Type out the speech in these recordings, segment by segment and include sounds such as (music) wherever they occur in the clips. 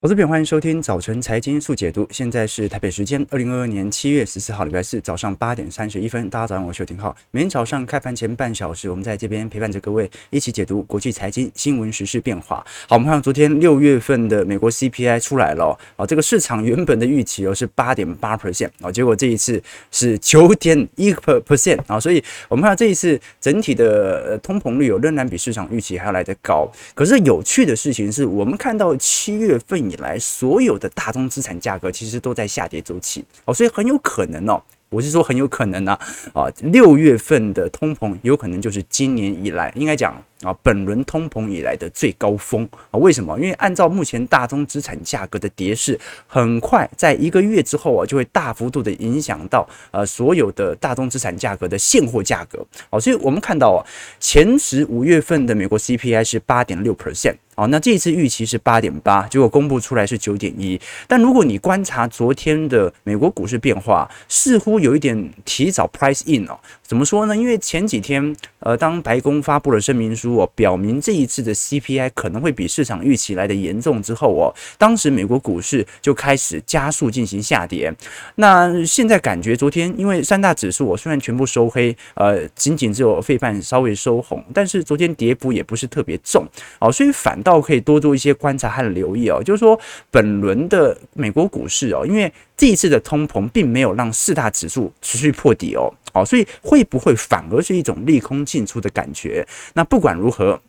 投资朋友，欢迎收听早晨财经速解读。现在是台北时间二零二二年七月十四号，礼拜四早上八点三十一分。大家早上好，我是邱廷浩。每天早上开盘前半小时，我们在这边陪伴着各位一起解读国际财经新闻、时事变化。好，我们看到昨天六月份的美国 CPI 出来了，啊，这个市场原本的预期哦是八点八 percent，啊，结果这一次是九点一 percent，啊，所以我们看到这一次整体的通膨率哦仍然比市场预期还要来得高。可是有趣的事情是我们看到七月份。以来，所有的大宗资产价格其实都在下跌周期哦，所以很有可能哦，我是说很有可能呢啊，六月份的通膨有可能就是今年以来应该讲啊本轮通膨以来的最高峰啊？为什么？因为按照目前大宗资产价格的跌势，很快在一个月之后啊，就会大幅度的影响到呃所有的大宗资产价格的现货价格哦，所以我们看到啊，前十五月份的美国 CPI 是八点六 percent。好，那这一次预期是八点八，结果公布出来是九点一。但如果你观察昨天的美国股市变化，似乎有一点提早 price in 哦。怎么说呢？因为前几天，呃，当白宫发布了声明书哦，表明这一次的 CPI 可能会比市场预期来的严重之后哦，当时美国股市就开始加速进行下跌。那现在感觉昨天，因为三大指数我虽然全部收黑，呃，仅仅只有费半稍微收红，但是昨天跌幅也不是特别重哦，所以反。倒可以多做一些观察和留意哦，就是说本轮的美国股市哦，因为这一次的通膨并没有让四大指数持续破底哦，好，所以会不会反而是一种利空进出的感觉？那不管如何。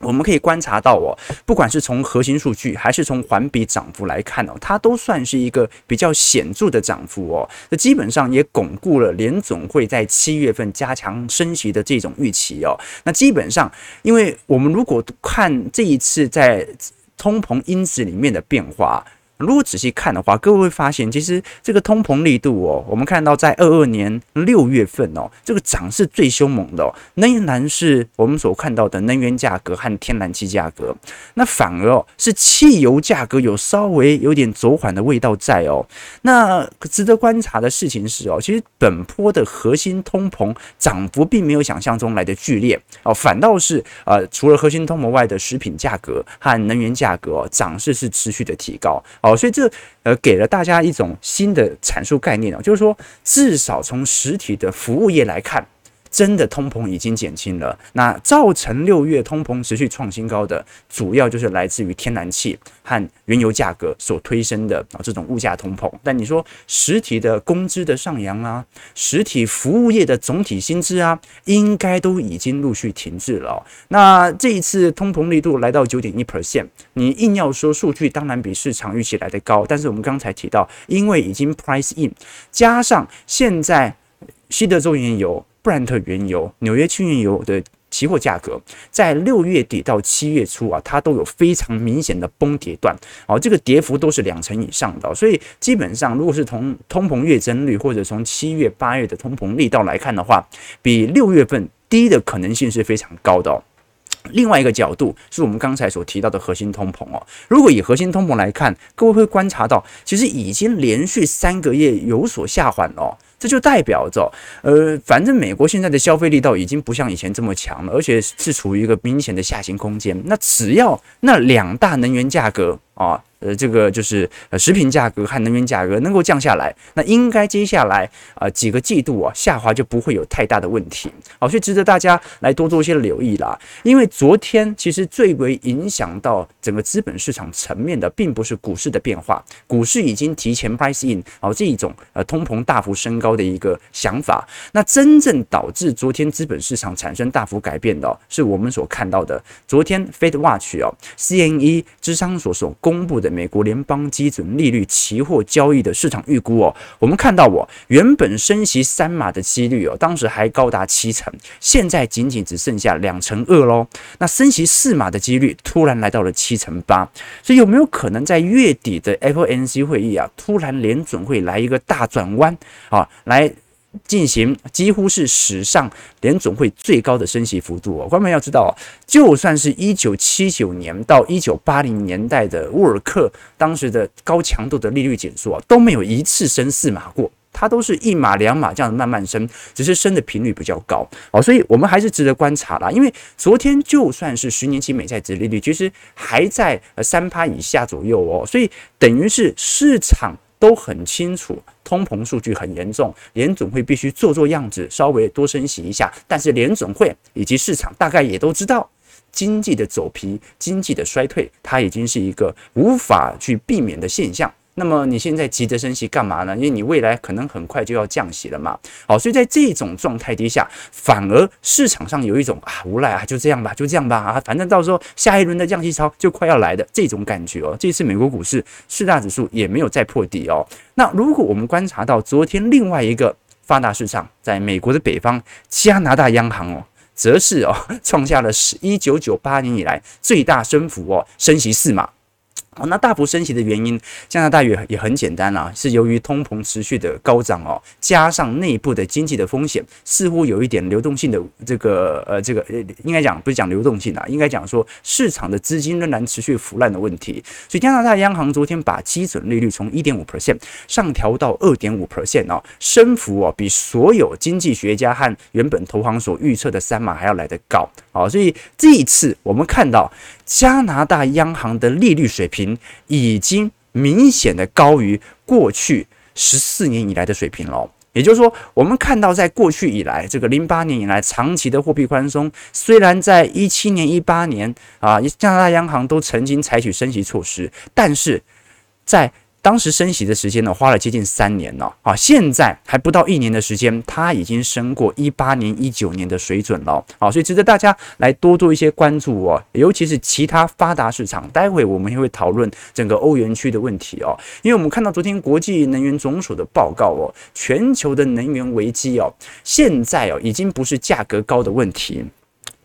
我们可以观察到哦，不管是从核心数据还是从环比涨幅来看哦，它都算是一个比较显著的涨幅哦。那基本上也巩固了联总会在七月份加强升息的这种预期哦。那基本上，因为我们如果看这一次在通膨因子里面的变化。如果仔细看的话，各位会发现，其实这个通膨力度哦，我们看到在二二年六月份哦，这个涨是最凶猛的哦，仍然是我们所看到的能源价格和天然气价格，那反而哦是汽油价格有稍微有点走缓的味道在哦。那值得观察的事情是哦，其实本波的核心通膨涨幅并没有想象中来的剧烈哦，反倒是呃除了核心通膨外的食品价格和能源价格哦涨势是持续的提高哦。所以这呃给了大家一种新的阐述概念啊，就是说至少从实体的服务业来看，真的通膨已经减轻了。那造成六月通膨持续创新高的，主要就是来自于天然气和原油价格所推升的啊这种物价通膨。但你说实体的工资的上扬啊，实体服务业的总体薪资啊，应该都已经陆续停滞了。那这一次通膨力度来到九点一 percent，你硬要说数据当然比市场预期来得高，但是我们刚才提到，因为已经 price in，加上现在西德州原油。布兰特原油、纽约轻原油的期货价格，在六月底到七月初啊，它都有非常明显的崩跌段，哦，这个跌幅都是两成以上的，所以基本上，如果是从通膨月增率或者从七月、八月的通膨力道来看的话，比六月份低的可能性是非常高的。另外一个角度是我们刚才所提到的核心通膨哦，如果以核心通膨来看，各位会观察到，其实已经连续三个月有所下缓哦。这就代表着，呃，反正美国现在的消费力道已经不像以前这么强了，而且是处于一个明显的下行空间。那只要那两大能源价格啊。呃，这个就是呃，食品价格和能源价格能够降下来，那应该接下来啊、几个季度啊下滑就不会有太大的问题，好，所以值得大家来多做一些留意啦。因为昨天其实最为影响到整个资本市场层面的，并不是股市的变化，股市已经提前 price in 好这一种呃通膨大幅升高的一个想法。那真正导致昨天资本市场产生大幅改变的，是我们所看到的昨天 Fed Watch 哦，CME 芝商所所公布的。美国联邦基准利率期货交易的市场预估哦，我们看到我原本升息三码的几率哦，当时还高达七成，现在仅仅只剩下两成二喽。那升息四码的几率突然来到了七成八，所以有没有可能在月底的 FOMC 会议啊，突然联准会来一个大转弯啊，来？进行几乎是史上联总会最高的升息幅度哦，观众们要知道，就算是一九七九年到一九八零年代的沃尔克当时的高强度的利率减速啊，都没有一次升四码过它都是一码两码这样慢慢升，只是升的频率比较高。哦，所以我们还是值得观察啦。因为昨天就算是十年期美债殖利率，其实还在呃三趴以下左右哦，所以等于是市场都很清楚，通膨数据很严重，联总会必须做做样子，稍微多升息一下。但是联总会以及市场大概也都知道，经济的走皮、经济的衰退，它已经是一个无法去避免的现象。那么你现在急着升息干嘛呢？因为你未来可能很快就要降息了嘛。好，所以在这种状态底下，反而市场上有一种啊无赖啊，就这样吧，就这样吧啊，反正到时候下一轮的降息潮就快要来的这种感觉哦。这次美国股市四大指数也没有再破底哦。那如果我们观察到昨天另外一个发达市场，在美国的北方，加拿大央行哦，则是哦创下了一九九八年以来最大升幅哦，升息四码。哦，那大幅升息的原因，加拿大也也很简单啦，是由于通膨持续的高涨哦，加上内部的经济的风险，似乎有一点流动性的这个呃这个呃，应该讲不是讲流动性啊，应该讲说市场的资金仍然持续腐烂的问题。所以加拿大央行昨天把基准利率从一点五 percent 上调到二点五 percent 哦，升幅哦比所有经济学家和原本投行所预测的三码还要来得高。好，所以这一次我们看到加拿大央行的利率水平已经明显的高于过去十四年以来的水平了。也就是说，我们看到在过去以来，这个零八年以来长期的货币宽松，虽然在一七年、一八年啊，加拿大央行都曾经采取升息措施，但是在当时升息的时间呢，花了接近三年了啊，现在还不到一年的时间，它已经升过一八年、一九年的水准了啊，所以值得大家来多做一些关注哦，尤其是其他发达市场。待会我们也会讨论整个欧元区的问题哦，因为我们看到昨天国际能源总署的报告哦，全球的能源危机哦，现在哦已经不是价格高的问题。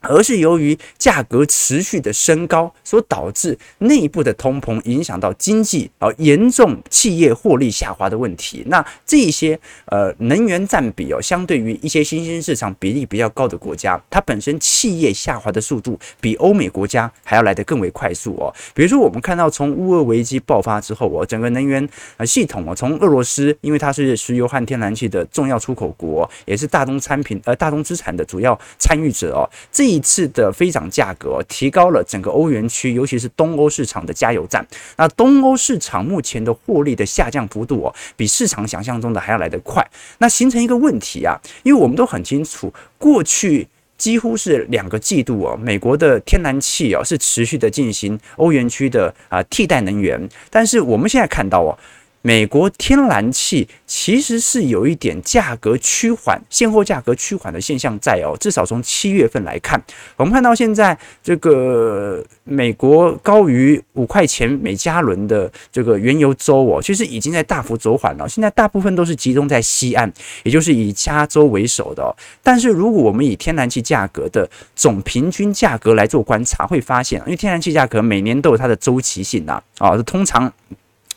而是由于价格持续的升高，所导致内部的通膨影响到经济，而严重企业获利下滑的问题。那这些呃能源占比哦，相对于一些新兴市场比例比较高的国家，它本身企业下滑的速度比欧美国家还要来得更为快速哦。比如说，我们看到从乌俄危机爆发之后哦，整个能源呃系统哦，从俄罗斯，因为它是石油和天然气的重要出口国，也是大宗产品呃大宗资产的主要参与者哦，这一次的飞涨价格提高了整个欧元区，尤其是东欧市场的加油站。那东欧市场目前的获利的下降幅度哦，比市场想象中的还要来得快。那形成一个问题啊，因为我们都很清楚，过去几乎是两个季度哦，美国的天然气哦是持续的进行欧元区的啊替代能源，但是我们现在看到哦。美国天然气其实是有一点价格趋缓、现货价格趋缓的现象在哦，至少从七月份来看，我们看到现在这个美国高于五块钱每加仑的这个原油周哦，其实已经在大幅走缓了。现在大部分都是集中在西岸，也就是以加州为首的哦。但是如果我们以天然气价格的总平均价格来做观察，会发现，因为天然气价格每年都有它的周期性呐，啊，通常。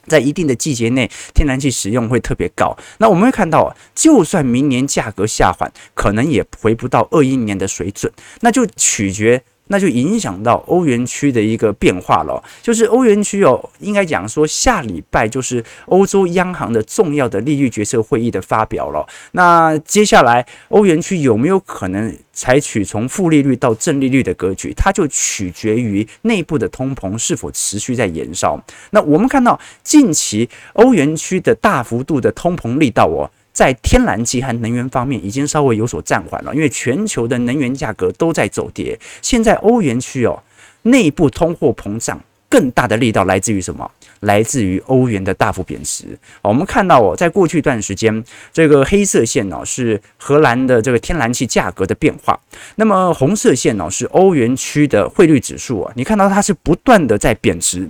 在一定的季节内，天然气使用会特别高。那我们会看到，就算明年价格下缓，可能也回不到二一年的水准。那就取决。那就影响到欧元区的一个变化了，就是欧元区哦，应该讲说下礼拜就是欧洲央行的重要的利率决策会议的发表了。那接下来欧元区有没有可能采取从负利率到正利率的格局，它就取决于内部的通膨是否持续在延烧。那我们看到近期欧元区的大幅度的通膨力道哦。在天然气和能源方面已经稍微有所暂缓了，因为全球的能源价格都在走跌。现在欧元区哦，内部通货膨胀更大的力道来自于什么？来自于欧元的大幅贬值。我们看到哦，在过去一段时间，这个黑色线哦是荷兰的这个天然气价格的变化，那么红色线呢是欧元区的汇率指数啊，你看到它是不断的在贬值。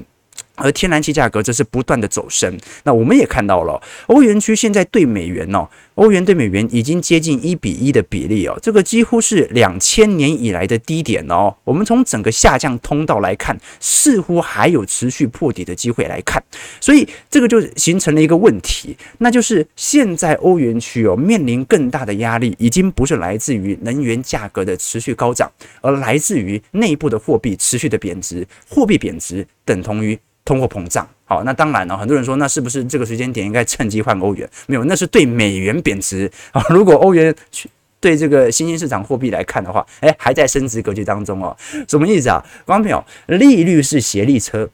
而天然气价格则是不断的走升，那我们也看到了欧元区现在对美元哦，欧元对美元已经接近一比一的比例哦，这个几乎是两千年以来的低点哦。我们从整个下降通道来看，似乎还有持续破底的机会来看，所以这个就形成了一个问题，那就是现在欧元区哦面临更大的压力，已经不是来自于能源价格的持续高涨，而来自于内部的货币持续的贬值，货币贬值等同于。通货膨胀。好，那当然了，很多人说，那是不是这个时间点应该趁机换欧元？没有，那是对美元贬值啊。如果欧元去对这个新兴市场货币来看的话，哎，还在升值格局当中哦。什么意思啊？观众朋友，利率是协力车。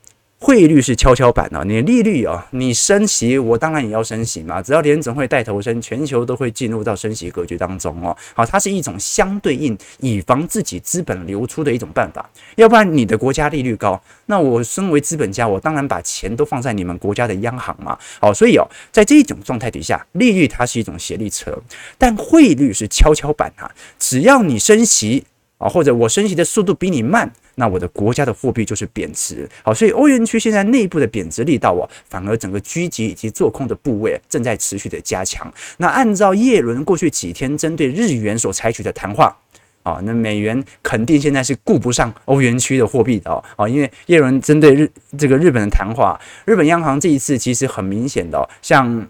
汇率是跷跷板啊，你利率啊，你升息，我当然也要升息嘛。只要联总会带头升，全球都会进入到升息格局当中哦。好，它是一种相对应，以防自己资本流出的一种办法。要不然你的国家利率高，那我身为资本家，我当然把钱都放在你们国家的央行嘛。好，所以哦，在这种状态底下，利率它是一种协力车，但汇率是跷跷板啊。只要你升息啊，或者我升息的速度比你慢。那我的国家的货币就是贬值，好，所以欧元区现在内部的贬值力道啊，反而整个狙击以及做空的部位正在持续的加强。那按照叶伦过去几天针对日元所采取的谈话啊，那美元肯定现在是顾不上欧元区的货币的哦，因为叶伦针对日这个日本的谈话，日本央行这一次其实很明显的像。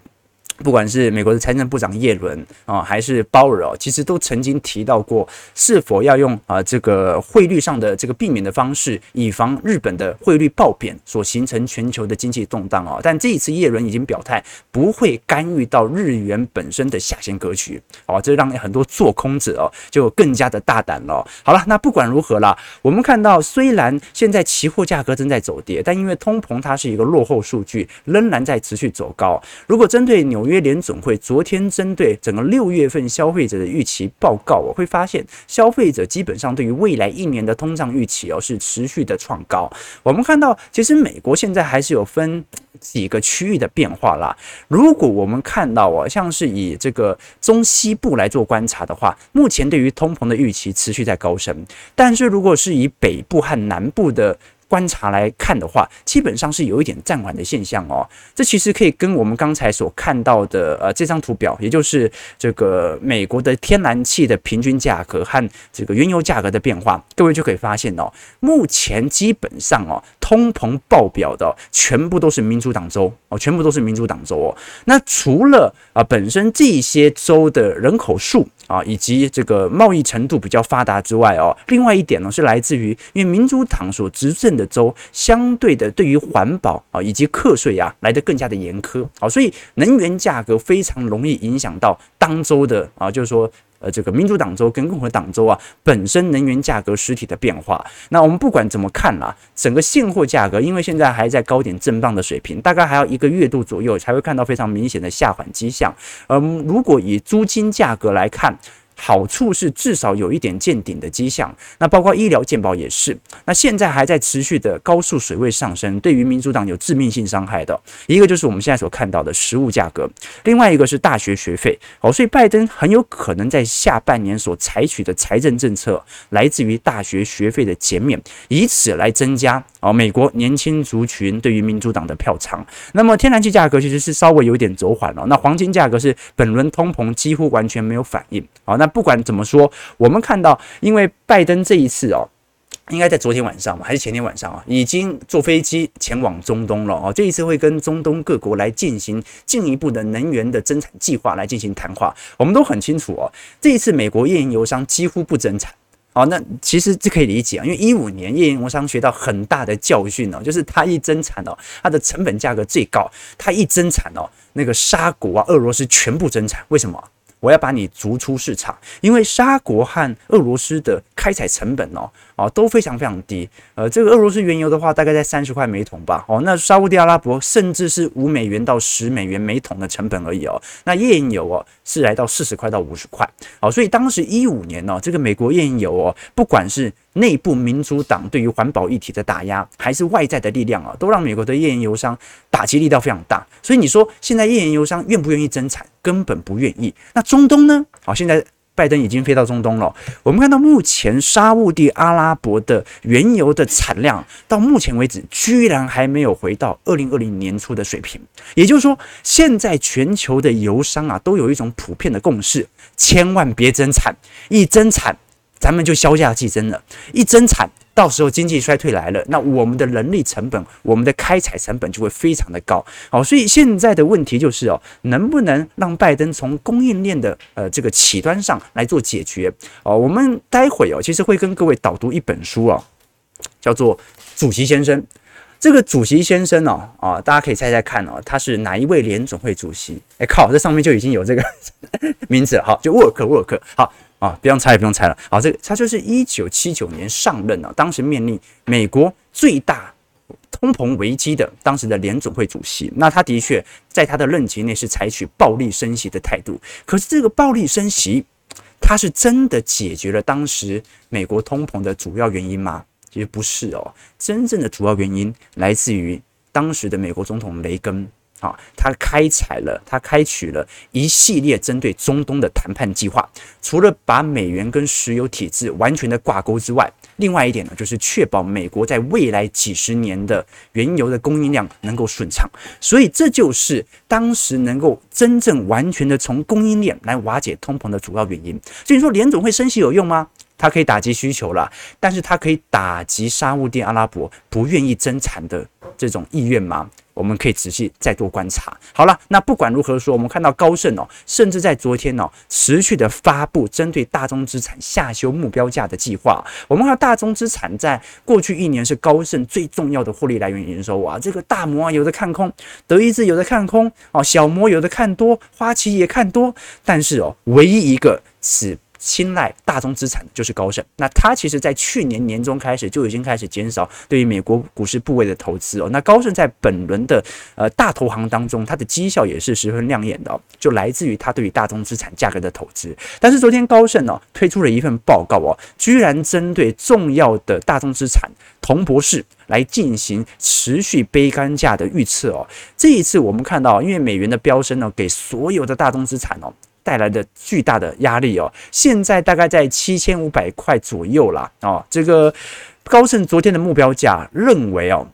不管是美国的财政部长耶伦啊，还是鲍尔哦，其实都曾经提到过，是否要用啊这个汇率上的这个避免的方式，以防日本的汇率暴贬所形成全球的经济动荡哦。但这一次耶伦已经表态，不会干预到日元本身的下限格局哦，这让很多做空者哦就更加的大胆了。好了，那不管如何啦，我们看到虽然现在期货价格正在走跌，但因为通膨它是一个落后数据，仍然在持续走高。如果针对纽纽约联总会昨天针对整个六月份消费者的预期报告，我会发现消费者基本上对于未来一年的通胀预期哦是持续的创高。我们看到，其实美国现在还是有分几个区域的变化啦。如果我们看到哦，像是以这个中西部来做观察的话，目前对于通膨的预期持续在高升，但是如果是以北部和南部的观察来看的话，基本上是有一点暂缓的现象哦。这其实可以跟我们刚才所看到的呃这张图表，也就是这个美国的天然气的平均价格和这个原油价格的变化，各位就可以发现哦，目前基本上哦，通膨爆表的全部都是民主党州哦，全部都是民主党州哦。那除了啊本身这些州的人口数啊以及这个贸易程度比较发达之外哦，另外一点呢是来自于因为民主党所执政的州相对的对于环保啊以及课税啊来得更加的严苛，啊，所以能源价格非常容易影响到当州的啊，就是说呃这个民主党州跟共和党州啊本身能源价格实体的变化。那我们不管怎么看啦，整个现货价格因为现在还在高点震荡的水平，大概还要一个月度左右才会看到非常明显的下缓迹象。嗯，如果以租金价格来看。好处是至少有一点见顶的迹象，那包括医疗健保也是。那现在还在持续的高速水位上升，对于民主党有致命性伤害的一个就是我们现在所看到的食物价格，另外一个是大学学费。哦，所以拜登很有可能在下半年所采取的财政政策来自于大学学费的减免，以此来增加哦美国年轻族群对于民主党的票仓。那么天然气价格其实是稍微有点走缓了，那黄金价格是本轮通膨几乎完全没有反应。好，那。不管怎么说，我们看到，因为拜登这一次哦，应该在昨天晚上，还是前天晚上啊，已经坐飞机前往中东了哦。这一次会跟中东各国来进行进一步的能源的增产计划来进行谈话。我们都很清楚哦，这一次美国页岩油商几乎不增产。哦，那其实这可以理解啊，因为一五年页岩油商学到很大的教训哦，就是它一增产哦，它的成本价格最高，它一增产哦，那个沙国啊、俄罗斯全部增产，为什么？我要把你逐出市场，因为沙国和俄罗斯的开采成本哦，哦都非常非常低。呃，这个俄罗斯原油的话，大概在三十块每桶吧。哦，那沙乌地阿拉伯甚至是五美元到十美元每桶的成本而已哦。那页岩油哦是来到四十块到五十块。哦，所以当时一五年呢，这个美国页岩油哦，不管是内部民主党对于环保议题的打压，还是外在的力量啊，都让美国的页岩油商打击力道非常大。所以你说现在页岩油商愿不愿意增产？根本不愿意。那中东呢？好，现在拜登已经飞到中东了。我们看到目前沙乌地阿拉伯的原油的产量，到目前为止居然还没有回到二零二零年初的水平。也就是说，现在全球的油商啊，都有一种普遍的共识：千万别增产，一增产，咱们就销价竞争了；一增产。到时候经济衰退来了，那我们的人力成本、我们的开采成本就会非常的高。好，所以现在的问题就是哦，能不能让拜登从供应链的呃这个起端上来做解决？哦，我们待会哦，其实会跟各位导读一本书哦，叫做《主席先生》。这个主席先生哦，啊，大家可以猜猜看哦，他是哪一位联总会主席？哎靠，这上面就已经有这个 (laughs) 名字了，好，就沃克，沃克，好啊，不用猜，不用猜了，好，这个他就是一九七九年上任啊，当时面临美国最大通膨危机的当时的联总会主席，那他的确在他的任期内是采取暴力升息的态度，可是这个暴力升息，他是真的解决了当时美国通膨的主要原因吗？其实不是哦，真正的主要原因来自于当时的美国总统雷根。啊，他开采了，他开启了一系列针对中东的谈判计划。除了把美元跟石油体制完全的挂钩之外，另外一点呢，就是确保美国在未来几十年的原油的供应量能够顺畅。所以这就是当时能够真正完全的从供应链来瓦解通膨的主要原因。所以说，联总会升息有用吗？它可以打击需求了，但是它可以打击沙乌地阿拉伯不愿意增产的这种意愿吗？我们可以仔细再多观察。好了，那不管如何说，我们看到高盛哦，甚至在昨天哦，持续的发布针对大宗资产下修目标价的计划。我们看到大宗资产在过去一年是高盛最重要的获利来源营收啊，这个大摩啊有的看空，德意志有的看空哦，小摩有的看多，花旗也看多，但是哦，唯一一个是。青睐大宗资产的就是高盛，那他其实在去年年中开始就已经开始减少对于美国股市部位的投资哦。那高盛在本轮的呃大投行当中，它的绩效也是十分亮眼的哦，就来自于它对于大宗资产价格的投资。但是昨天高盛哦推出了一份报告哦，居然针对重要的大宗资产铜博士来进行持续背杆价的预测哦。这一次我们看到，因为美元的飙升呢，给所有的大宗资产哦。带来的巨大的压力哦，现在大概在七千五百块左右啦哦。这个高盛昨天的目标价认为哦。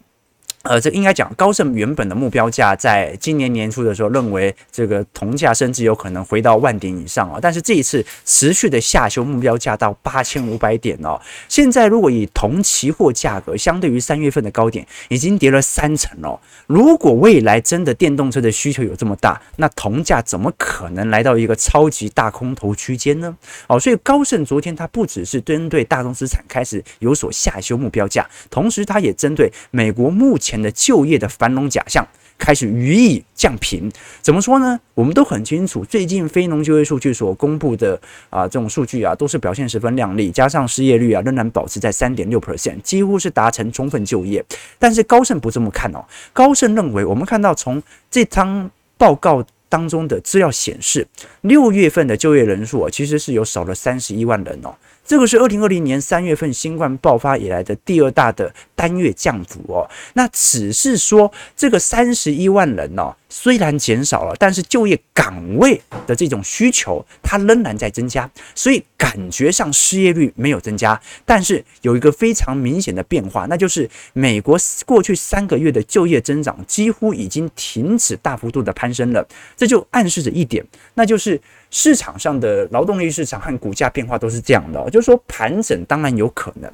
呃，这应该讲，高盛原本的目标价在今年年初的时候，认为这个铜价甚至有可能回到万点以上啊。但是这一次持续的下修目标价到八千五百点哦。现在如果以铜期货价格相对于三月份的高点，已经跌了三成哦。如果未来真的电动车的需求有这么大，那铜价怎么可能来到一个超级大空头区间呢？哦，所以高盛昨天它不只是针对大宗资产开始有所下修目标价，同时它也针对美国目前。前的就业的繁荣假象开始予以降频，怎么说呢？我们都很清楚，最近非农就业数据所公布的啊，这种数据啊，都是表现十分亮丽，加上失业率啊仍然保持在三点六 percent，几乎是达成充分就业。但是高盛不这么看哦，高盛认为，我们看到从这张报告当中的资料显示，六月份的就业人数啊，其实是有少了三十一万人哦。这个是二零二零年三月份新冠爆发以来的第二大的单月降幅哦。那只是说这个三十一万人哦，虽然减少了，但是就业岗位的这种需求它仍然在增加，所以感觉上失业率没有增加。但是有一个非常明显的变化，那就是美国过去三个月的就业增长几乎已经停止大幅度的攀升了。这就暗示着一点，那就是。市场上的劳动力市场和股价变化都是这样的，就是说盘整当然有可能，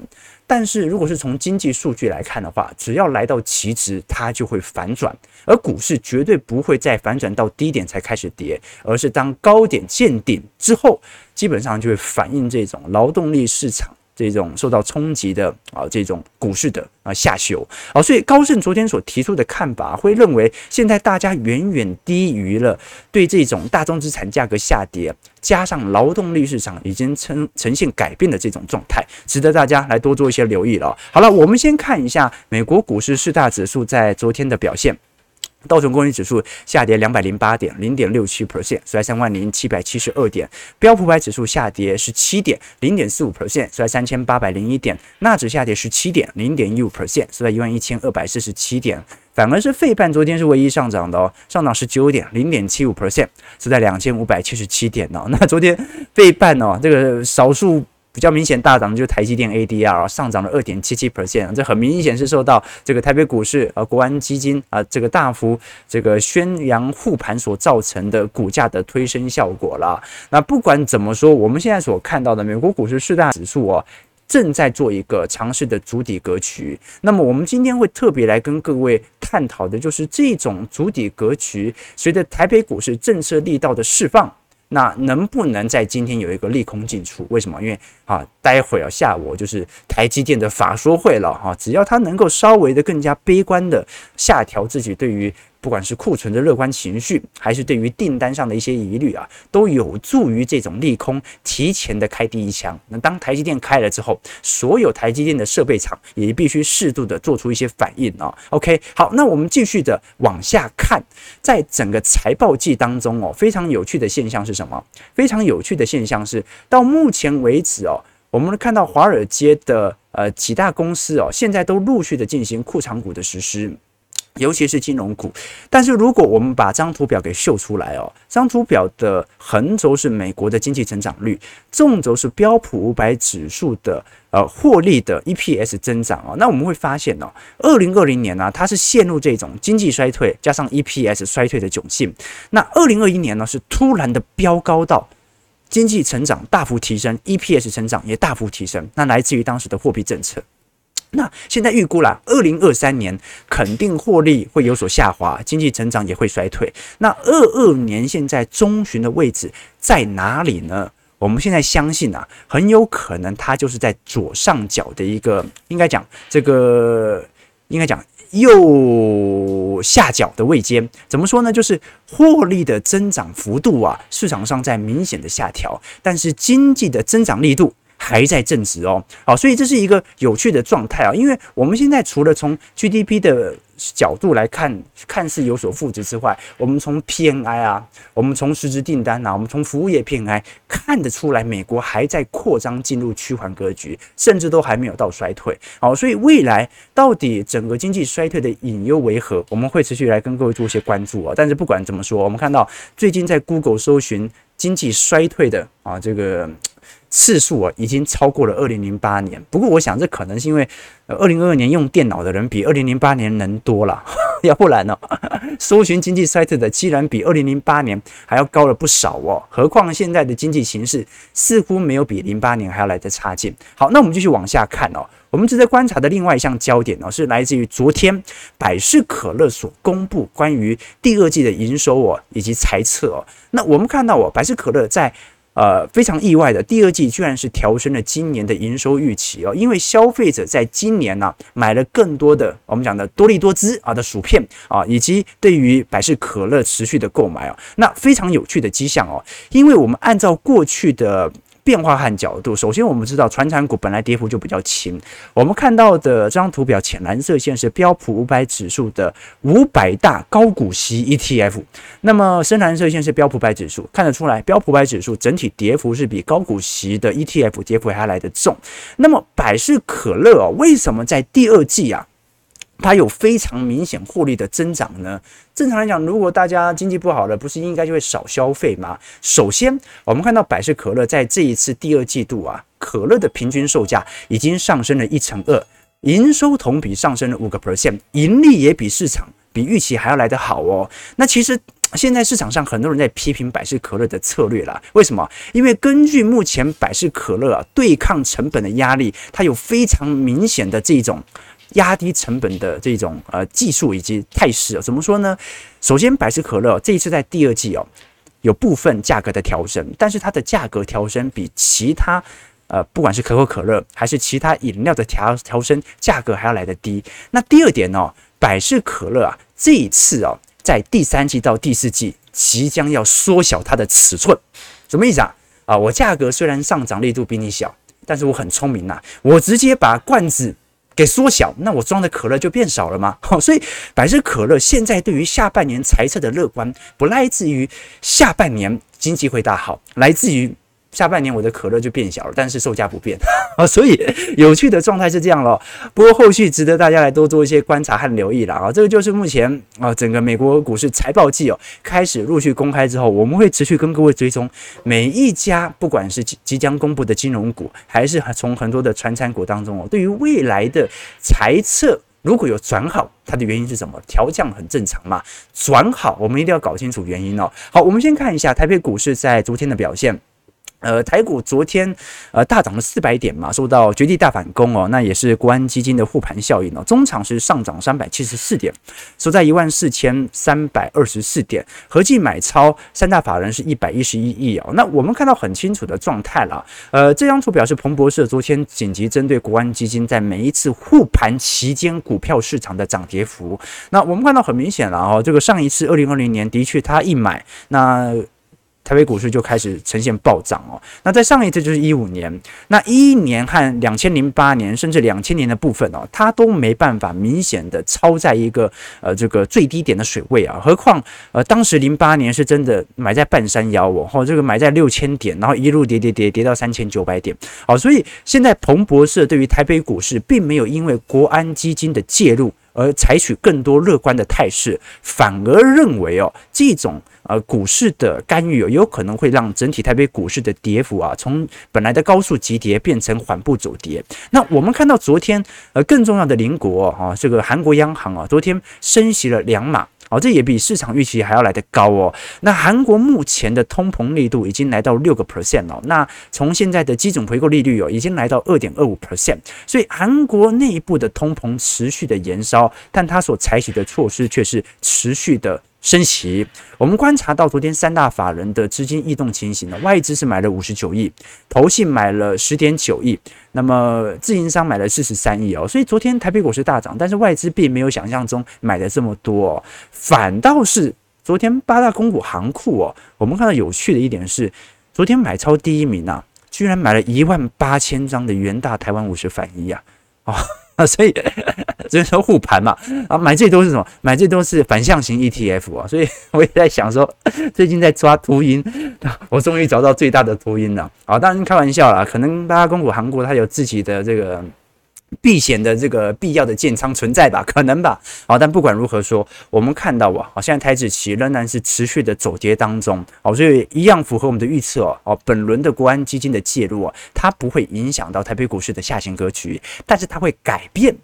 但是如果是从经济数据来看的话，只要来到期值，它就会反转，而股市绝对不会再反转到低点才开始跌，而是当高点见顶之后，基本上就会反映这种劳动力市场。这种受到冲击的啊，这种股市的啊下修啊，所以高盛昨天所提出的看法，会认为现在大家远远低于了对这种大宗资产价格下跌，加上劳动力市场已经呈呈现改变的这种状态，值得大家来多做一些留意了。好了，我们先看一下美国股市四大指数在昨天的表现。道琼工业指数下跌两百零八点，零点六七 percent，收在三万零七百七十二点。标普百指数下跌十七点，零点四五 percent，收在三千八百零一点。纳指下跌十七点，零点一五 percent，收在一万一千二百四十七点。反而是费半昨天是唯一上涨的哦，上涨十九点，零点七五 percent，收在两千五百七十七点哦。那昨天费半哦，这个少数。比较明显大涨的就是台积电 ADR 上涨了二点七七 percent，这很明显是受到这个台北股市啊、国安基金啊这个大幅这个宣扬护盘所造成的股价的推升效果了。那不管怎么说，我们现在所看到的美国股市四大指数哦，正在做一个尝试的主底格局。那么我们今天会特别来跟各位探讨的就是这种主底格局，随着台北股市政策力道的释放。那能不能在今天有一个利空进出？为什么？因为啊，待会儿啊下午就是台积电的法说会了哈，只要他能够稍微的更加悲观的下调自己对于。不管是库存的乐观情绪，还是对于订单上的一些疑虑啊，都有助于这种利空提前的开第一枪。那当台积电开了之后，所有台积电的设备厂也必须适度的做出一些反应啊。OK，好，那我们继续的往下看，在整个财报季当中哦，非常有趣的现象是什么？非常有趣的现象是，到目前为止哦，我们看到华尔街的呃几大公司哦，现在都陆续的进行库藏股的实施。尤其是金融股，但是如果我们把这张图表给秀出来哦，这张图表的横轴是美国的经济成长率，纵轴是标普五百指数的呃获利的 EPS 增长哦，那我们会发现哦，二零二零年呢，它是陷入这种经济衰退加上 EPS 衰退的窘境，那二零二一年呢是突然的飙高到经济成长大幅提升，EPS 成长也大幅提升，那来自于当时的货币政策。那现在预估了，二零二三年肯定获利会有所下滑，经济成长也会衰退。那二二年现在中旬的位置在哪里呢？我们现在相信啊，很有可能它就是在左上角的一个，应该讲这个，应该讲右下角的位阶。怎么说呢？就是获利的增长幅度啊，市场上在明显的下调，但是经济的增长力度。还在正值哦，好，所以这是一个有趣的状态啊，因为我们现在除了从 GDP 的角度来看，看似有所负值之外，我们从 PNI 啊，我们从实质订单啊，我们从服务业 PNI 看得出来，美国还在扩张进入趋缓格局，甚至都还没有到衰退，好，所以未来到底整个经济衰退的隐忧为何，我们会持续来跟各位做一些关注啊。但是不管怎么说，我们看到最近在 Google 搜寻经济衰退的啊这个。次数啊，已经超过了二零零八年。不过，我想这可能是因为，二零二二年用电脑的人比二零零八年人多了，(laughs) 要不然呢，(laughs) 搜寻经济衰退的，既然比二零零八年还要高了不少哦。何况现在的经济形势似乎没有比零八年还要来得差劲。好，那我们继续往下看哦。我们值得观察的另外一项焦点呢，是来自于昨天百事可乐所公布关于第二季的营收哦，以及财测哦。那我们看到哦，百事可乐在呃，非常意外的，第二季居然是调升了今年的营收预期哦，因为消费者在今年呢、买了更多的我们讲的多利多滋啊的薯片啊，以及对于百事可乐持续的购买啊，那非常有趣的迹象哦，因为我们按照过去的。变化和角度，首先我们知道传产股本来跌幅就比较轻。我们看到的这张图表，浅蓝色线是标普五百指数的五百大高股息 ETF，那么深蓝色线是标普百指数，看得出来标普百指数整体跌幅是比高股息的 ETF 跌幅还来得重。那么百事可乐哦，为什么在第二季啊？它有非常明显获利的增长呢。正常来讲，如果大家经济不好了，不是应该就会少消费吗？首先，我们看到百事可乐在这一次第二季度啊，可乐的平均售价已经上升了一成二，营收同比上升了五个 percent，盈利也比市场比预期还要来得好哦。那其实现在市场上很多人在批评百事可乐的策略啦，为什么？因为根据目前百事可乐啊对抗成本的压力，它有非常明显的这种。压低成本的这种呃技术以及态势啊，怎么说呢？首先，百事可乐这一次在第二季哦，有部分价格的调整，但是它的价格调升比其他呃不管是可口可乐还是其他饮料的调调升价格还要来得低。那第二点哦，百事可乐啊这一次哦，在第三季到第四季即将要缩小它的尺寸，什么意思啊？啊，我价格虽然上涨力度比你小，但是我很聪明呐，我直接把罐子。给缩小，那我装的可乐就变少了吗？好，(laughs) 所以百事可乐现在对于下半年财测的乐观，不来自于下半年经济会大好，来自于。下半年我的可乐就变小了，但是售价不变啊，(laughs) 所以有趣的状态是这样咯。不过后续值得大家来多做一些观察和留意了啊。这个就是目前啊整个美国股市财报季哦开始陆续公开之后，我们会持续跟各位追踪每一家不管是即即将公布的金融股，还是从很多的传产股当中哦，对于未来的财测如果有转好，它的原因是什么？调降很正常嘛，转好我们一定要搞清楚原因哦。好，我们先看一下台北股市在昨天的表现。呃，台股昨天呃大涨了四百点嘛，受到绝地大反攻哦，那也是国安基金的护盘效应哦。中场是上涨三百七十四点，收在一万四千三百二十四点，合计买超三大法人是一百一十一亿哦。那我们看到很清楚的状态了，呃，这张图表示彭博社昨天紧急针对国安基金在每一次护盘期间股票市场的涨跌幅。那我们看到很明显了哦，这个上一次二零二零年的确他一买那。台北股市就开始呈现暴涨哦。那在上一次就是一五年，那一一年和两千零八年甚至两千年的部分哦，它都没办法明显的超在一个呃这个最低点的水位啊。何况呃当时零八年是真的买在半山腰哦，这个买在六千点，然后一路跌跌跌跌到三千九百点。好，所以现在彭博社对于台北股市并没有因为国安基金的介入而采取更多乐观的态势，反而认为哦这种。呃，股市的干预有可能会让整体台北股市的跌幅啊，从本来的高速急跌变成缓步走跌。那我们看到昨天，呃，更重要的邻国啊，这个韩国央行啊，昨天升息了两码，哦，这也比市场预期还要来得高哦。那韩国目前的通膨力度已经来到六个 percent 了，那从现在的基准回购利率哦，已经来到二点二五 percent，所以韩国内部的通膨持续的延烧，但它所采取的措施却是持续的。升息，我们观察到昨天三大法人的资金异动情形呢，外资是买了五十九亿，投信买了十点九亿，那么自营商买了四十三亿哦，所以昨天台北股市大涨，但是外资并没有想象中买的这么多哦，反倒是昨天八大公股行库哦，我们看到有趣的一点是，昨天买超第一名啊，居然买了一万八千张的元大台湾五十反一啊，哦。啊，所以 (laughs) 只能说护盘嘛，啊，买最多是什么？买最多是反向型 ETF 啊，所以 (laughs) 我也在想说，(laughs) 最近在抓秃鹰，我终于找到最大的秃鹰了。啊，当然开玩笑啦，可能大家公股韩国它有自己的这个。避险的这个必要的建仓存在吧，(laughs) 可能吧。好，但不管如何说，我们看到啊，好，现在台指期仍然是持续的走跌当中。好，所以一样符合我们的预测哦。本轮的国安基金的介入啊，它不会影响到台北股市的下行格局，但是它会改变。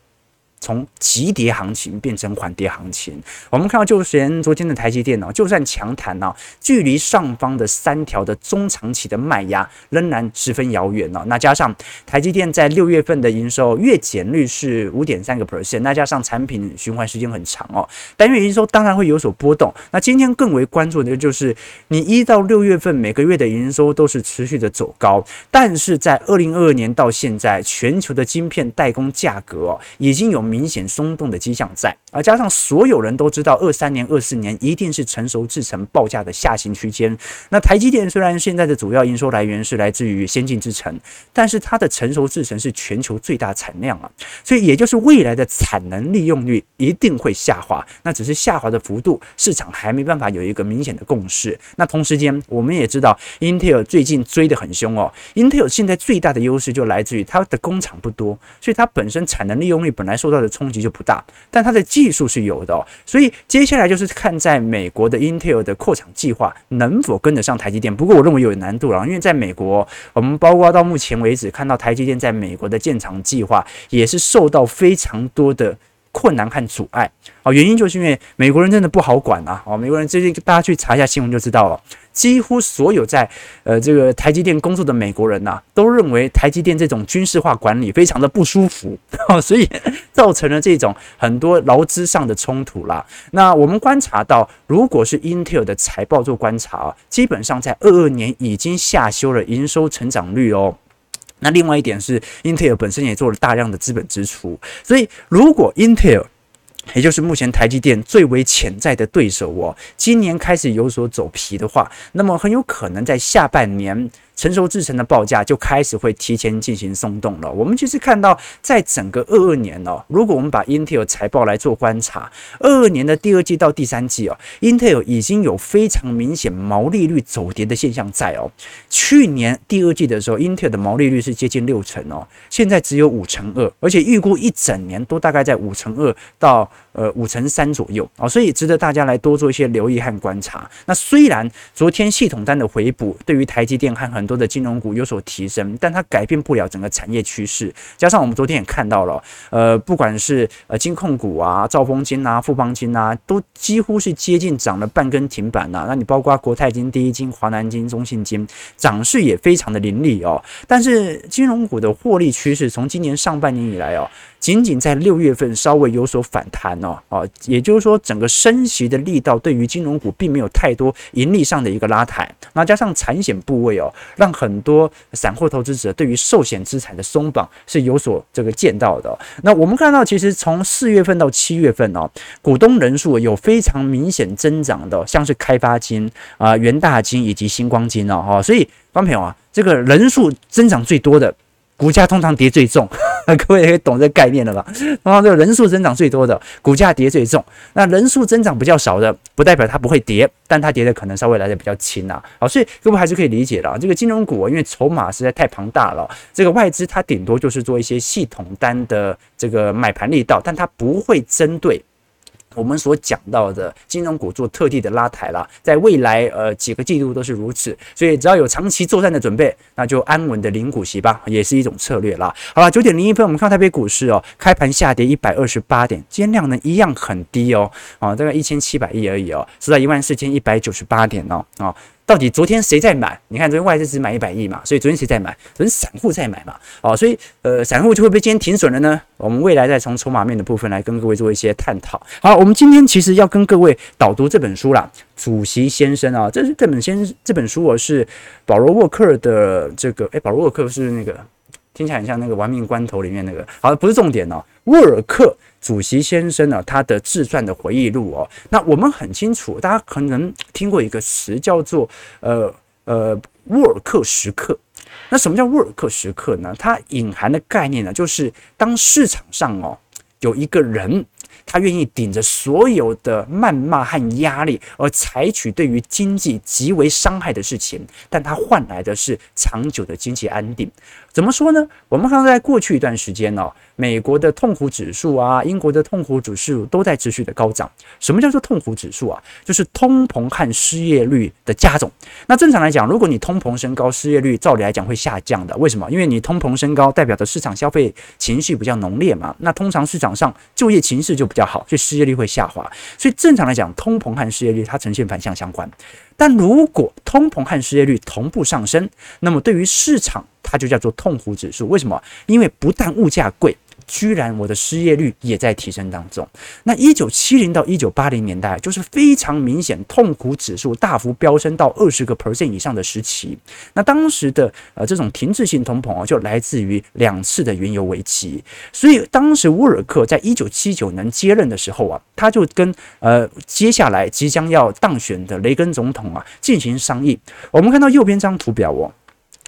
从急跌行情变成缓跌行情，我们看到就连昨天的台积电哦，就算强弹哦，距离上方的三条的中长期的卖压仍然十分遥远哦。那加上台积电在六月份的营收月减率是五点三个 percent，那加上产品循环时间很长哦，单月营收当然会有所波动。那今天更为关注的就是你一到六月份每个月的营收都是持续的走高，但是在二零二二年到现在，全球的晶片代工价格哦已经有。明显松动的迹象在，而加上所有人都知道，二三年、二四年一定是成熟制程报价的下行区间。那台积电虽然现在的主要营收来源是来自于先进制程，但是它的成熟制程是全球最大产量啊，所以也就是未来的产能利用率一定会下滑。那只是下滑的幅度，市场还没办法有一个明显的共识。那同时间，我们也知道，Intel 最近追得很凶哦。Intel 现在最大的优势就来自于它的工厂不多，所以它本身产能利用率本来受的冲击就不大，但它的技术是有的，所以接下来就是看在美国的 Intel 的扩厂计划能否跟得上台积电。不过我认为有难度了，因为在美国，我们包括到目前为止看到台积电在美国的建厂计划也是受到非常多的困难和阻碍。哦，原因就是因为美国人真的不好管啊！哦，美国人最近大家去查一下新闻就知道了。几乎所有在呃这个台积电工作的美国人呐、都认为台积电这种军事化管理非常的不舒服，(laughs) 所以造成了这种很多劳资上的冲突啦。那我们观察到，如果是 Intel 的财报做观察，基本上在二二年已经下修了营收成长率哦。那另外一点是，Intel 本身也做了大量的资本支出，所以如果 Intel 也就是目前台积电最为潜在的对手哦，今年开始有所走皮的话，那么很有可能在下半年。成熟制程的报价就开始会提前进行松动了。我们其实看到，在整个二二年哦，如果我们把 Intel 财报来做观察，二二年的第二季到第三季哦，Intel 已经有非常明显毛利率走跌的现象在哦。去年第二季的时候，Intel 的毛利率是接近六成哦，现在只有五成二，而且预估一整年都大概在五成二到呃五成三左右啊，所以值得大家来多做一些留意和观察。那虽然昨天系统单的回补对于台积电和很多的金融股有所提升，但它改变不了整个产业趋势。加上我们昨天也看到了，呃，不管是呃金控股啊、兆丰金啊、富邦金啊，都几乎是接近涨了半根停板呐、那你包括国泰金、第一金、华南金、中信金，涨势也非常的凌厉哦。但是金融股的获利趋势从今年上半年以来哦。仅仅在六月份稍微有所反弹哦，哦，也就是说，整个升息的力道对于金融股并没有太多盈利上的一个拉抬，那加上产险部位哦，让很多散户投资者对于寿险资产的松绑是有所这个见到的。那我们看到，其实从四月份到七月份哦，股东人数有非常明显增长的，像是开发金啊、元大金以及星光金哦，哈，所以，观众朋友啊，这个人数增长最多的。股价通常跌最重，(laughs) 各位也可以懂这个概念了吧？通常这个人数增长最多的，股价跌最重。那人数增长比较少的，不代表它不会跌，但它跌的可能稍微来的比较轻啊。好，所以各位还是可以理解的。这个金融股因为筹码实在太庞大了，这个外资它顶多就是做一些系统单的这个买盘力道，但它不会针对。我们所讲到的金融股做特地的拉抬了，在未来呃几个季度都是如此，所以只要有长期作战的准备，那就安稳的领股息吧，也是一种策略啦。好了，九点零一分，我们看台北股市哦，开盘下跌一百二十八点，今天量呢一样很低哦，啊，大概一千七百亿而已哦，是在一万四千一百九十八点哦，啊。到底昨天谁在买？你看昨天外资只买一百亿嘛，所以昨天谁在买？昨天散户在买嘛，哦，所以呃，散户就会被今天停损了呢。我们未来再从筹码面的部分来跟各位做一些探讨。好，我们今天其实要跟各位导读这本书啦，主席先生啊，这是这本先这本书我是保罗沃克的这个，诶，保罗沃克是那个听起来很像那个玩命关头里面那个，好，不是重点哦，沃尔克。主席先生呢，他的自传的回忆录哦，那我们很清楚，大家可能听过一个词叫做呃呃沃尔克时刻。那什么叫沃尔克时刻呢？它隐含的概念呢，就是当市场上哦有一个人，他愿意顶着所有的谩骂和压力，而采取对于经济极为伤害的事情，但他换来的是长久的经济安定。怎么说呢？我们看到在过去一段时间哦，美国的痛苦指数啊，英国的痛苦指数都在持续的高涨。什么叫做痛苦指数啊？就是通膨和失业率的加总。那正常来讲，如果你通膨升高，失业率照理来讲会下降的。为什么？因为你通膨升高，代表的市场消费情绪比较浓烈嘛。那通常市场上就业情势就比较好，所以失业率会下滑。所以正常来讲，通膨和失业率它呈现反向相关。但如果通膨和失业率同步上升，那么对于市场，它就叫做痛苦指数。为什么？因为不但物价贵。居然我的失业率也在提升当中。那一九七零到一九八零年代就是非常明显痛苦指数大幅飙升到二十个 percent 以上的时期。那当时的呃这种停滞性通膨啊，就来自于两次的原油危机。所以当时沃尔克在一九七九年接任的时候啊，他就跟呃接下来即将要当选的雷根总统啊进行商议。我们看到右边这张图表哦。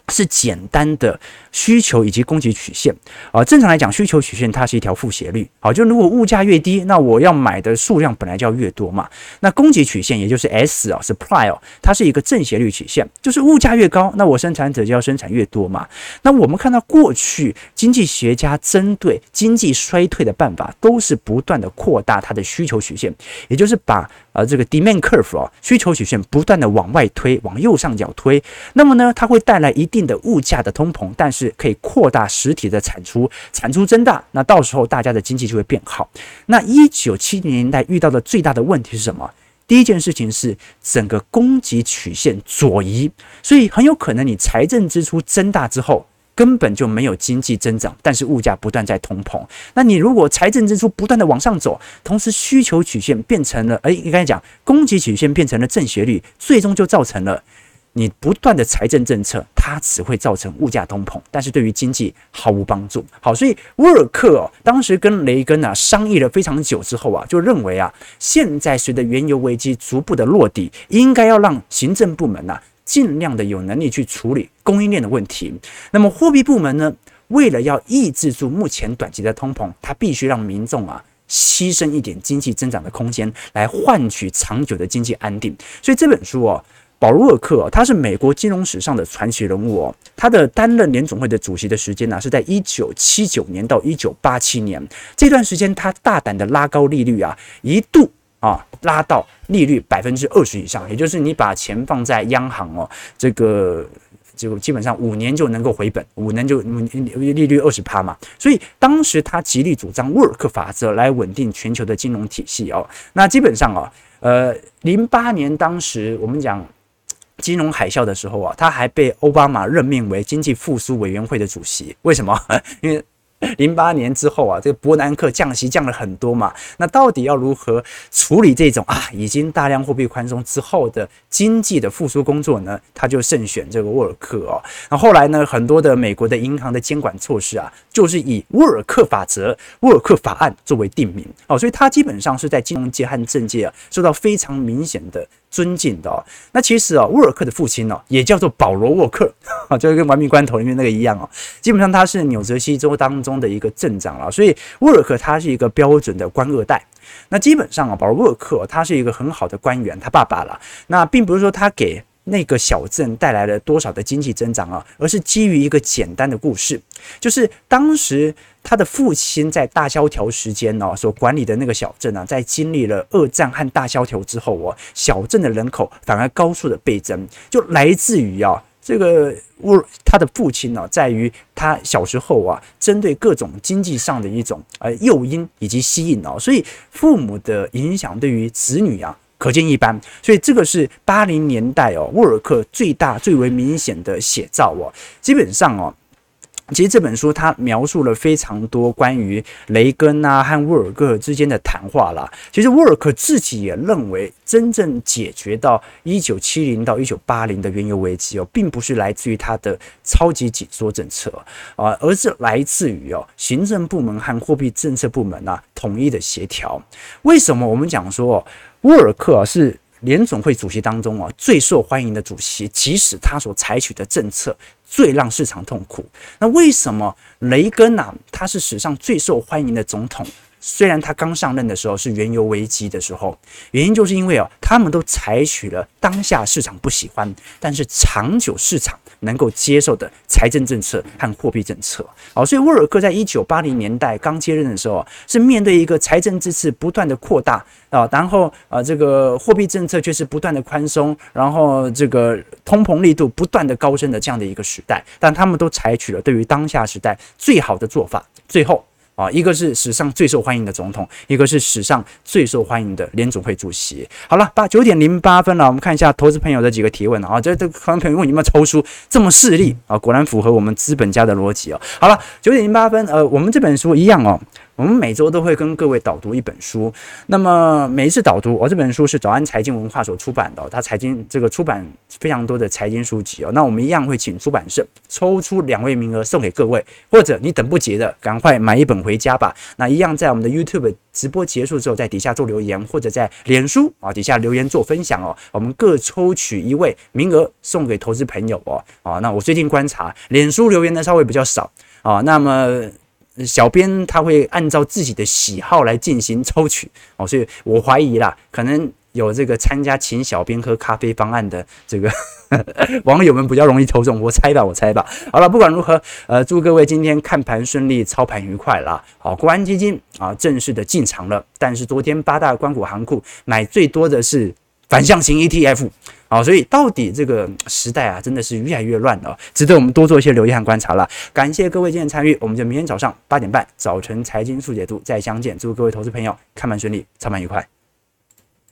是简单的需求以及供给曲线啊，正常来讲，需求曲线它是一条负斜率。好，就如果物价越低，那我要买的数量本来就要越多嘛。那供给曲线也就是 S 啊，supply 哦，它是一个正斜率曲线，就是物价越高，那我生产者就要生产越多嘛。那我们看到过去经济学家针对经济衰退的办法，都是不断的扩大它的需求曲线，也就是把呃这个 demand curve 啊，需求曲线不断的往外推，往右上角推。那么呢，它会带来一。定的物价的通膨，但是可以扩大实体的产出，产出增大，那到时候大家的经济就会变好。那一九七零年代遇到的最大的问题是什么？第一件事情是整个供给曲线左移，所以很有可能你财政支出增大之后，根本就没有经济增长，但是物价不断在通膨。那你如果财政支出不断的往上走，同时需求曲线变成了，诶，应该讲供给曲线变成了正斜率，最终就造成了。你不断的财政政策，它只会造成物价通膨，但是对于经济毫无帮助。好，所以沃尔克，当时跟雷根啊商议了非常久之后啊，就认为啊，现在随着原油危机逐步的落地，应该要让行政部门啊尽量的有能力去处理供应链的问题。那么货币部门呢，为了要抑制住目前短期的通膨，它必须让民众啊牺牲一点经济增长的空间，来换取长久的经济安定。所以这本书哦。保罗·沃尔克，他是美国金融史上的传奇人物哦。他的担任联总会的主席的时间呢，是在一九七九年到一九八七年这段时间，他大胆的拉高利率啊，一度啊拉到利率百分之二十以上，也就是你把钱放在央行哦，这个就基本上五年就能够回本，五年就利率二十趴嘛。所以当时他极力主张沃尔克法则来稳定全球的金融体系哦。那基本上啊，呃，零八年当时我们讲。金融海啸的时候啊，他还被奥巴马任命为经济复苏委员会的主席。为什么？(laughs) 因为零八年之后啊，这个伯南克降息降了很多嘛。那到底要如何处理这种啊已经大量货币宽松之后的经济的复苏工作呢？他就慎选这个沃尔克哦。那后来呢，很多的美国的银行的监管措施啊，就是以沃尔克法则、沃尔克法案作为定名哦。所以他基本上是在金融界和政界啊，受到非常明显的。尊敬的哦，那其实啊，沃尔克的父亲呢，也叫做保罗·沃克啊，(laughs) 就跟《亡命关头》里面那个一样哦。基本上他是纽泽西州当中的一个镇长了，所以沃尔克他是一个标准的官二代。那基本上啊，保罗·沃尔克他是一个很好的官员，他爸爸了。那并不是说他给。那个小镇带来了多少的经济增长啊？而是基于一个简单的故事，就是当时他的父亲在大萧条时间呢，所管理的那个小镇啊，在经历了二战和大萧条之后哦，小镇的人口反而高速的倍增，就来自于啊，这个沃他的父亲呢，在于他小时候啊，针对各种经济上的一种呃诱因以及吸引哦，所以父母的影响对于子女啊。可见一斑，所以这个是八零年代哦，沃尔克最大最为明显的写照哦。基本上哦，其实这本书它描述了非常多关于雷根啊和沃尔克之间的谈话啦。其实沃尔克自己也认为，真正解决到一九七零到一九八零的原油危机哦，并不是来自于他的超级紧缩政策啊，而是来自于哦行政部门和货币政策部门啊统一的协调。为什么我们讲说？沃尔克啊，是联总会主席当中啊最受欢迎的主席，即使他所采取的政策最让市场痛苦。那为什么雷根啊，他是史上最受欢迎的总统？虽然他刚上任的时候是原油危机的时候，原因就是因为啊，他们都采取了当下市场不喜欢，但是长久市场能够接受的财政政策和货币政策。好，所以沃尔克在一九八零年代刚接任的时候，是面对一个财政支持不断的扩大。啊，然后啊，这个货币政策却是不断的宽松，然后这个通膨力度不断的高升的这样的一个时代，但他们都采取了对于当下时代最好的做法，最后。啊，一个是史上最受欢迎的总统，一个是史上最受欢迎的联总会主席。好了，八九点零八分了，我们看一下投资朋友的几个提问啊。这这可能朋友问你们抽书这么势利啊，果然符合我们资本家的逻辑哦。好了，九点零八分，呃，我们这本书一样哦。我们每周都会跟各位导读一本书，那么每一次导读，我、哦、这本书是早安财经文化所出版的，它财经这个出版非常多的财经书籍哦。那我们一样会请出版社抽出两位名额送给各位，或者你等不及的，赶快买一本回家吧。那一样在我们的 YouTube 直播结束之后，在底下做留言，或者在脸书啊底下留言做分享哦。我们各抽取一位名额送给投资朋友哦。啊，那我最近观察，脸书留言的稍微比较少啊，那么。小编他会按照自己的喜好来进行抽取哦，所以我怀疑啦，可能有这个参加请小编喝咖啡方案的这个 (laughs) 网友们比较容易抽中，我猜吧，我猜吧。好了，不管如何，呃，祝各位今天看盘顺利，操盘愉快啦。好，国安基金啊正式的进场了，但是昨天八大关股行库买最多的是反向型 ETF。好，所以到底这个时代啊，真的是越来越乱了，值得我们多做一些留意和观察了。感谢各位今天参与，我们就明天早上八点半早晨财经速解读再相见。祝各位投资朋友开盘顺利，操盘愉快。